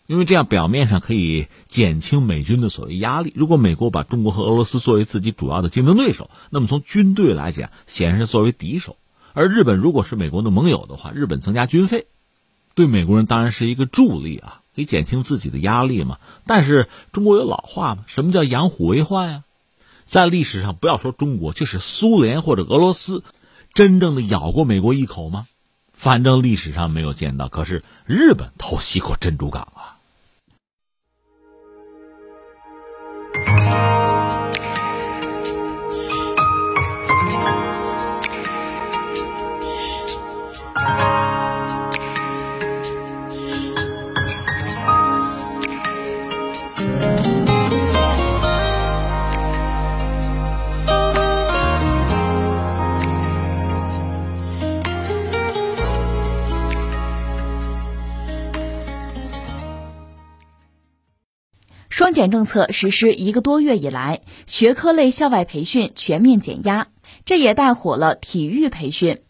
因为这样表面上可以减轻美军的所谓压力。如果美国把中国和俄罗斯作为自己主要的竞争对手，那么从军队来讲，显然是作为敌手。而日本如果是美国的盟友的话，日本增加军费，对美国人当然是一个助力啊，可以减轻自己的压力嘛。但是中国有老话嘛，什么叫养虎为患呀？在历史上，不要说中国，就是苏联或者俄罗斯，真正的咬过美国一口吗？反正历史上没有见到。可是日本偷袭过珍珠港啊。双减政策实施一个多月以来，学科类校外培训全面减压，这也带火了体育培训。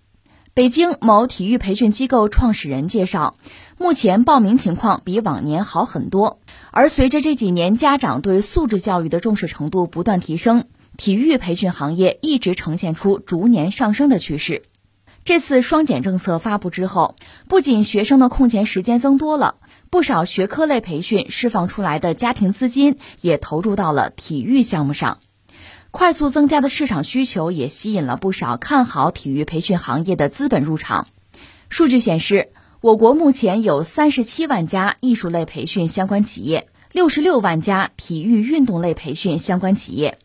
北京某体育培训机构创始人介绍，目前报名情况比往年好很多。而随着这几年家长对素质教育的重视程度不断提升，体育培训行业一直呈现出逐年上升的趋势。这次双减政策发布之后，不仅学生的空闲时间增多了。不少学科类培训释放出来的家庭资金也投入到了体育项目上，快速增加的市场需求也吸引了不少看好体育培训行业的资本入场。数据显示，我国目前有三十七万家艺术类培训相关企业，六十六万家体育运动类培训相关企业。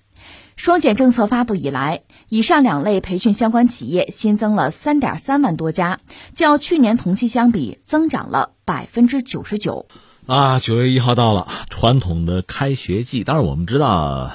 双减政策发布以来，以上两类培训相关企业新增了三点三万多家，较去年同期相比增长了百分之九十九。啊，九月一号到了，传统的开学季。当然，我们知道，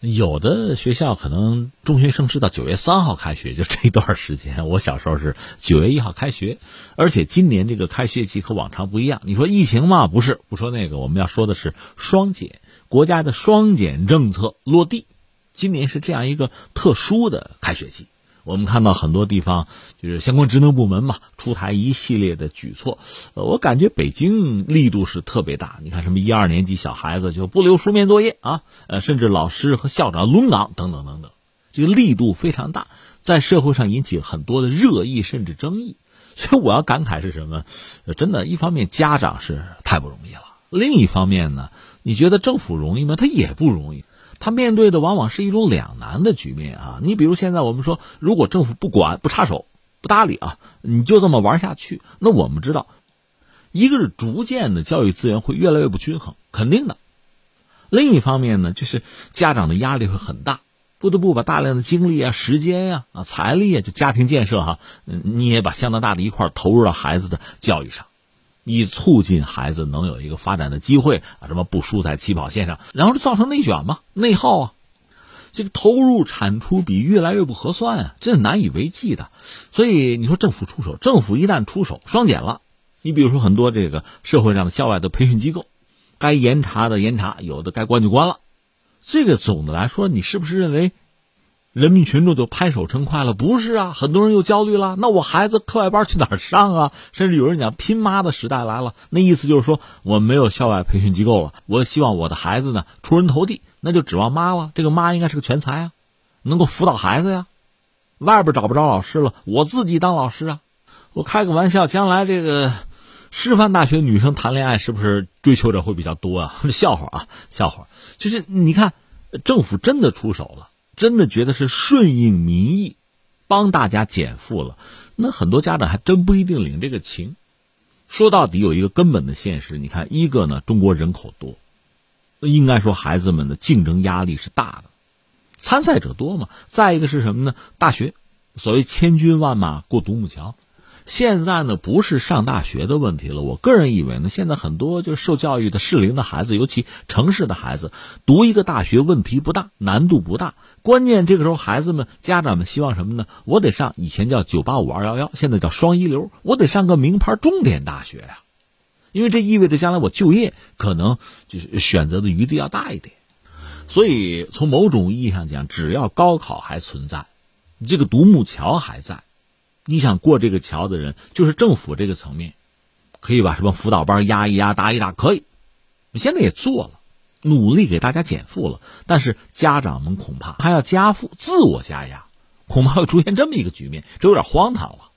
有的学校可能中学生是到九月三号开学，就这一段时间。我小时候是九月一号开学，而且今年这个开学季和往常不一样。你说疫情嘛？不是，不说那个，我们要说的是双减，国家的双减政策落地。今年是这样一个特殊的开学季，我们看到很多地方就是相关职能部门嘛，出台一系列的举措。呃，我感觉北京力度是特别大。你看，什么一二年级小孩子就不留书面作业啊，呃，甚至老师和校长轮岗等等等等，这个力度非常大，在社会上引起很多的热议甚至争议。所以我要感慨是什么？真的，一方面家长是太不容易了，另一方面呢，你觉得政府容易吗？他也不容易。他面对的往往是一种两难的局面啊！你比如现在我们说，如果政府不管、不插手、不搭理啊，你就这么玩下去，那我们知道，一个是逐渐的教育资源会越来越不均衡，肯定的；另一方面呢，就是家长的压力会很大，不得不把大量的精力啊、时间呀、啊财力啊，就家庭建设哈，你也把相当大的一块投入到孩子的教育上。以促进孩子能有一个发展的机会啊，什么不输在起跑线上，然后造成内卷嘛，内耗啊，这个投入产出比越来越不合算啊，这是难以为继的。所以你说政府出手，政府一旦出手，双减了，你比如说很多这个社会上的校外的培训机构，该严查的严查，有的该关就关了。这个总的来说，你是不是认为？人民群众就拍手称快了，不是啊？很多人又焦虑了。那我孩子课外班去哪儿上啊？甚至有人讲拼妈的时代来了。那意思就是说，我没有校外培训机构了。我希望我的孩子呢出人头地，那就指望妈了。这个妈应该是个全才啊，能够辅导孩子呀。外边找不着老师了，我自己当老师啊。我开个玩笑，将来这个师范大学女生谈恋爱是不是追求者会比较多啊？笑话啊，笑话。就是你看，政府真的出手了。真的觉得是顺应民意，帮大家减负了，那很多家长还真不一定领这个情。说到底，有一个根本的现实，你看，一个呢，中国人口多，应该说孩子们的竞争压力是大的，参赛者多嘛。再一个是什么呢？大学，所谓千军万马过独木桥。现在呢，不是上大学的问题了。我个人以为呢，现在很多就受教育的适龄的孩子，尤其城市的孩子，读一个大学问题不大，难度不大。关键这个时候，孩子们、家长们希望什么呢？我得上以前叫九八五二幺幺，现在叫双一流，我得上个名牌重点大学呀。因为这意味着将来我就业可能就是选择的余地要大一点。所以从某种意义上讲，只要高考还存在，这个独木桥还在。你想过这个桥的人，就是政府这个层面，可以把什么辅导班压一压、打一打，可以。现在也做了，努力给大家减负了，但是家长们恐怕还要加负，自我加压，恐怕会出现这么一个局面，这有点荒唐了。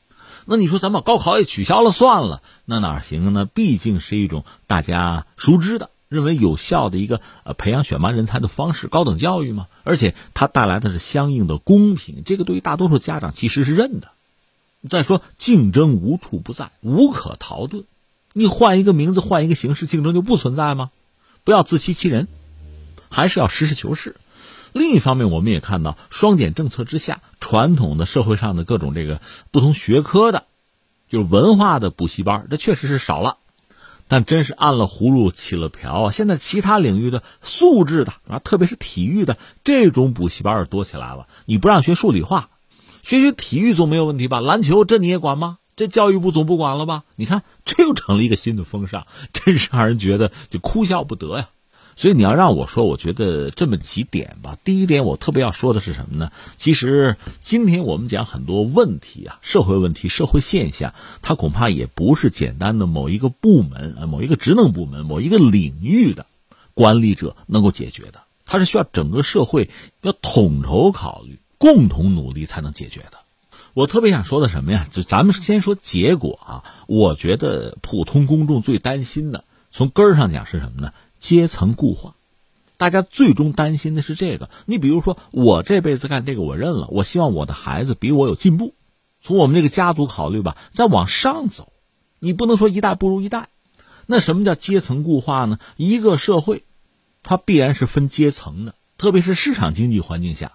那你说咱把高考也取消了算了，那哪行呢？毕竟是一种大家熟知的、认为有效的一个呃培养选拔人才的方式，高等教育嘛。而且它带来的是相应的公平，这个对于大多数家长其实是认的。再说竞争无处不在，无可逃遁。你换一个名字，换一个形式，竞争就不存在吗？不要自欺欺人，还是要实事求是。另一方面，我们也看到双减政策之下，传统的社会上的各种这个不同学科的，就是文化的补习班，这确实是少了。但真是按了葫芦起了瓢啊！现在其他领域的素质的啊，特别是体育的这种补习班多起来了。你不让学数理化，学学体育总没有问题吧？篮球这你也管吗？这教育部总不管了吧？你看这又成了一个新的风尚，真是让人觉得就哭笑不得呀。所以你要让我说，我觉得这么几点吧。第一点，我特别要说的是什么呢？其实今天我们讲很多问题啊，社会问题、社会现象，它恐怕也不是简单的某一个部门、某一个职能部门、某一个领域的管理者能够解决的，它是需要整个社会要统筹考虑、共同努力才能解决的。我特别想说的什么呀？就咱们先说结果啊，我觉得普通公众最担心的，从根儿上讲是什么呢？阶层固化，大家最终担心的是这个。你比如说，我这辈子干这个我认了，我希望我的孩子比我有进步。从我们这个家族考虑吧，再往上走，你不能说一代不如一代。那什么叫阶层固化呢？一个社会，它必然是分阶层的，特别是市场经济环境下，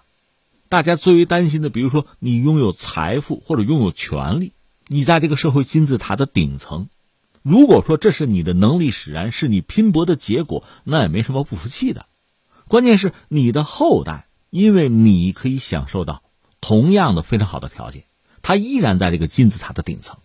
大家最为担心的，比如说你拥有财富或者拥有权利，你在这个社会金字塔的顶层。如果说这是你的能力使然，是你拼搏的结果，那也没什么不服气的。关键是你的后代，因为你可以享受到同样的非常好的条件，他依然在这个金字塔的顶层，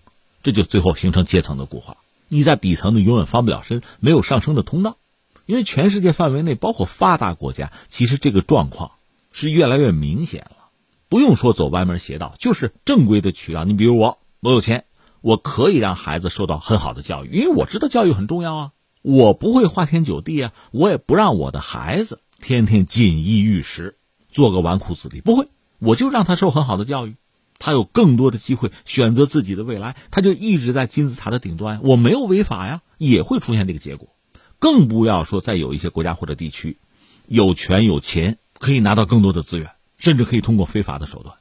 这就最后形成阶层的固化。你在底层的永远翻不了身，没有上升的通道。因为全世界范围内，包括发达国家，其实这个状况是越来越明显了。不用说走歪门邪道，就是正规的渠道。你比如我，我有钱。我可以让孩子受到很好的教育，因为我知道教育很重要啊。我不会花天酒地啊，我也不让我的孩子天天锦衣玉食，做个纨绔子弟，不会。我就让他受很好的教育，他有更多的机会选择自己的未来，他就一直在金字塔的顶端。我没有违法呀，也会出现这个结果。更不要说在有一些国家或者地区，有权有钱可以拿到更多的资源，甚至可以通过非法的手段。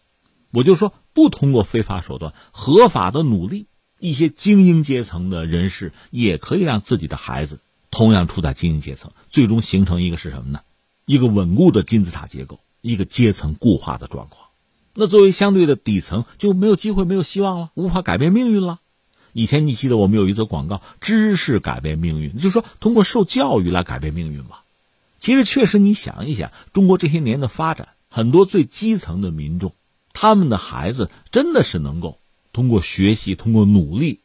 我就说，不通过非法手段，合法的努力，一些精英阶层的人士也可以让自己的孩子同样处在精英阶层，最终形成一个是什么呢？一个稳固的金字塔结构，一个阶层固化的状况。那作为相对的底层，就没有机会，没有希望了，无法改变命运了。以前你记得我们有一则广告：“知识改变命运”，就是说通过受教育来改变命运吧。其实确实，你想一想，中国这些年的发展，很多最基层的民众。他们的孩子真的是能够通过学习、通过努力，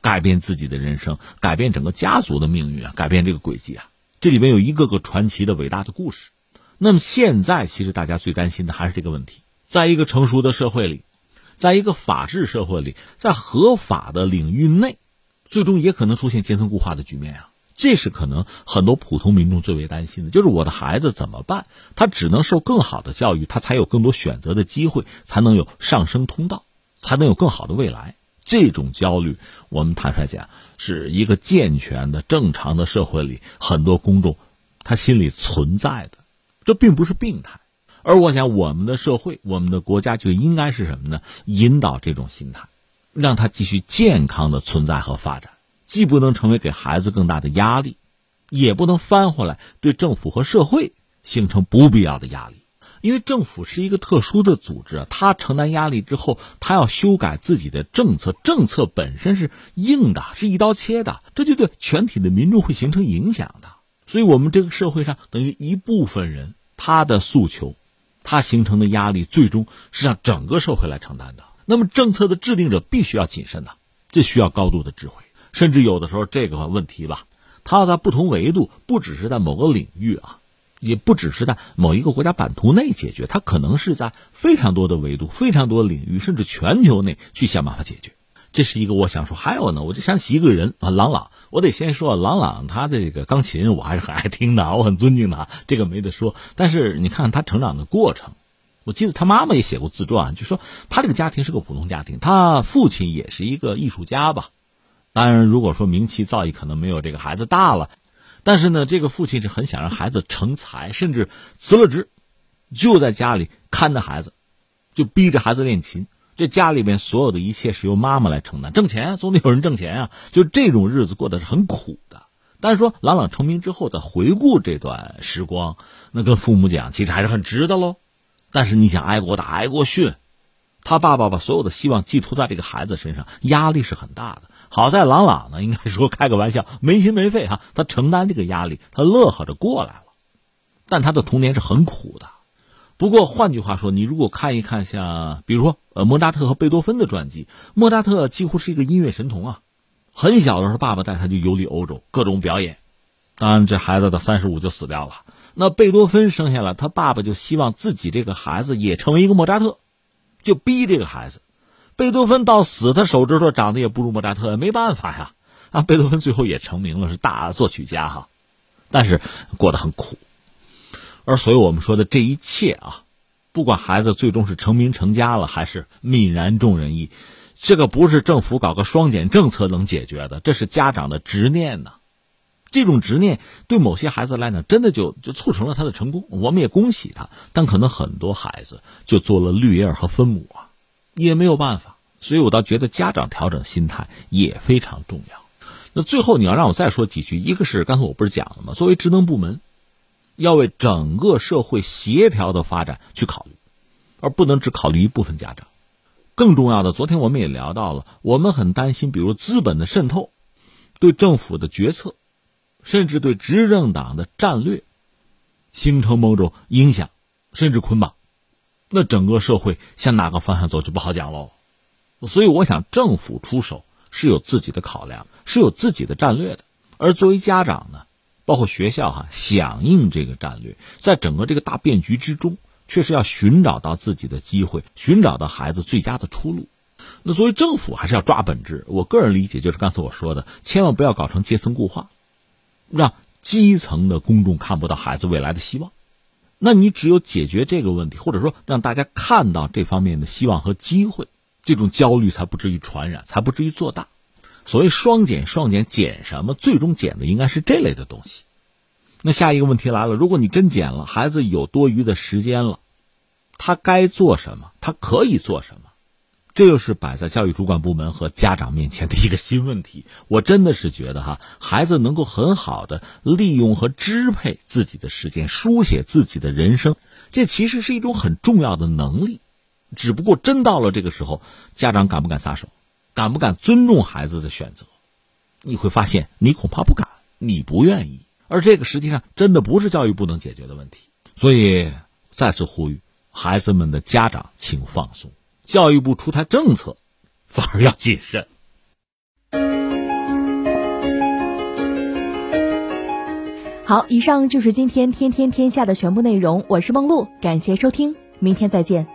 改变自己的人生，改变整个家族的命运啊，改变这个轨迹啊。这里面有一个个传奇的伟大的故事。那么现在，其实大家最担心的还是这个问题：在一个成熟的社会里，在一个法治社会里，在合法的领域内，最终也可能出现阶层固化的局面啊。这是可能很多普通民众最为担心的，就是我的孩子怎么办？他只能受更好的教育，他才有更多选择的机会，才能有上升通道，才能有更好的未来。这种焦虑，我们坦率讲，是一个健全的、正常的社会里很多公众他心里存在的，这并不是病态。而我想，我们的社会、我们的国家就应该是什么呢？引导这种心态，让他继续健康的存在和发展。既不能成为给孩子更大的压力，也不能翻回来对政府和社会形成不必要的压力。因为政府是一个特殊的组织啊，他承担压力之后，他要修改自己的政策，政策本身是硬的，是一刀切的，这就对全体的民众会形成影响的。所以，我们这个社会上等于一部分人他的诉求，他形成的压力，最终是让整个社会来承担的。那么，政策的制定者必须要谨慎的，这需要高度的智慧。甚至有的时候，这个问题吧，它要在不同维度，不只是在某个领域啊，也不只是在某一个国家版图内解决，它可能是在非常多的维度、非常多的领域，甚至全球内去想办法解决。这是一个我想说。还有呢，我就想起一个人啊，郎朗。我得先说郎朗，他的这个钢琴我还是很爱听的，我很尊敬他，这个没得说。但是你看他成长的过程，我记得他妈妈也写过自传，就说他这个家庭是个普通家庭，他父亲也是一个艺术家吧。当然，如果说名气造诣可能没有这个孩子大了，但是呢，这个父亲是很想让孩子成才，甚至辞了职，就在家里看着孩子，就逼着孩子练琴。这家里面所有的一切是由妈妈来承担，挣钱总得有人挣钱啊，就这种日子过得是很苦的。但是说朗朗成名之后再回顾这段时光，那跟父母讲其实还是很值的喽。但是你想挨过打挨过训，他爸爸把所有的希望寄托在这个孩子身上，压力是很大的。好在朗朗呢，应该说开个玩笑，没心没肺哈，他承担这个压力，他乐呵着过来了。但他的童年是很苦的。不过换句话说，你如果看一看像比如说呃莫扎特和贝多芬的传记，莫扎特几乎是一个音乐神童啊，很小的时候爸爸带他就游历欧洲，各种表演。当然这孩子到三十五就死掉了。那贝多芬生下来，他爸爸就希望自己这个孩子也成为一个莫扎特，就逼这个孩子。贝多芬到死，他手指头长得也不如莫扎特，没办法呀。啊，贝多芬最后也成名了，是大作曲家哈，但是过得很苦。而所以我们说的这一切啊，不管孩子最终是成名成家了，还是泯然众人矣，这个不是政府搞个双减政策能解决的，这是家长的执念呢。这种执念对某些孩子来讲，真的就就促成了他的成功，我们也恭喜他。但可能很多孩子就做了绿叶和分母啊，也没有办法。所以我倒觉得家长调整心态也非常重要。那最后你要让我再说几句，一个是刚才我不是讲了吗？作为职能部门。要为整个社会协调的发展去考虑，而不能只考虑一部分家长。更重要的，昨天我们也聊到了，我们很担心，比如资本的渗透，对政府的决策，甚至对执政党的战略，形成某种影响，甚至捆绑。那整个社会向哪个方向走就不好讲喽。所以，我想政府出手是有自己的考量，是有自己的战略的。而作为家长呢？包括学校哈，响应这个战略，在整个这个大变局之中，确实要寻找到自己的机会，寻找到孩子最佳的出路。那作为政府，还是要抓本质。我个人理解就是刚才我说的，千万不要搞成阶层固化，让基层的公众看不到孩子未来的希望。那你只有解决这个问题，或者说让大家看到这方面的希望和机会，这种焦虑才不至于传染，才不至于做大。所谓双减，双减减什么？最终减的应该是这类的东西。那下一个问题来了：如果你真减了，孩子有多余的时间了，他该做什么？他可以做什么？这又是摆在教育主管部门和家长面前的一个新问题。我真的是觉得哈，孩子能够很好的利用和支配自己的时间，书写自己的人生，这其实是一种很重要的能力。只不过真到了这个时候，家长敢不敢撒手？敢不敢尊重孩子的选择？你会发现，你恐怕不敢，你不愿意。而这个实际上真的不是教育部能解决的问题。所以再次呼吁孩子们的家长，请放松。教育部出台政策，反而要谨慎。好，以上就是今天天天天下的全部内容。我是梦露，感谢收听，明天再见。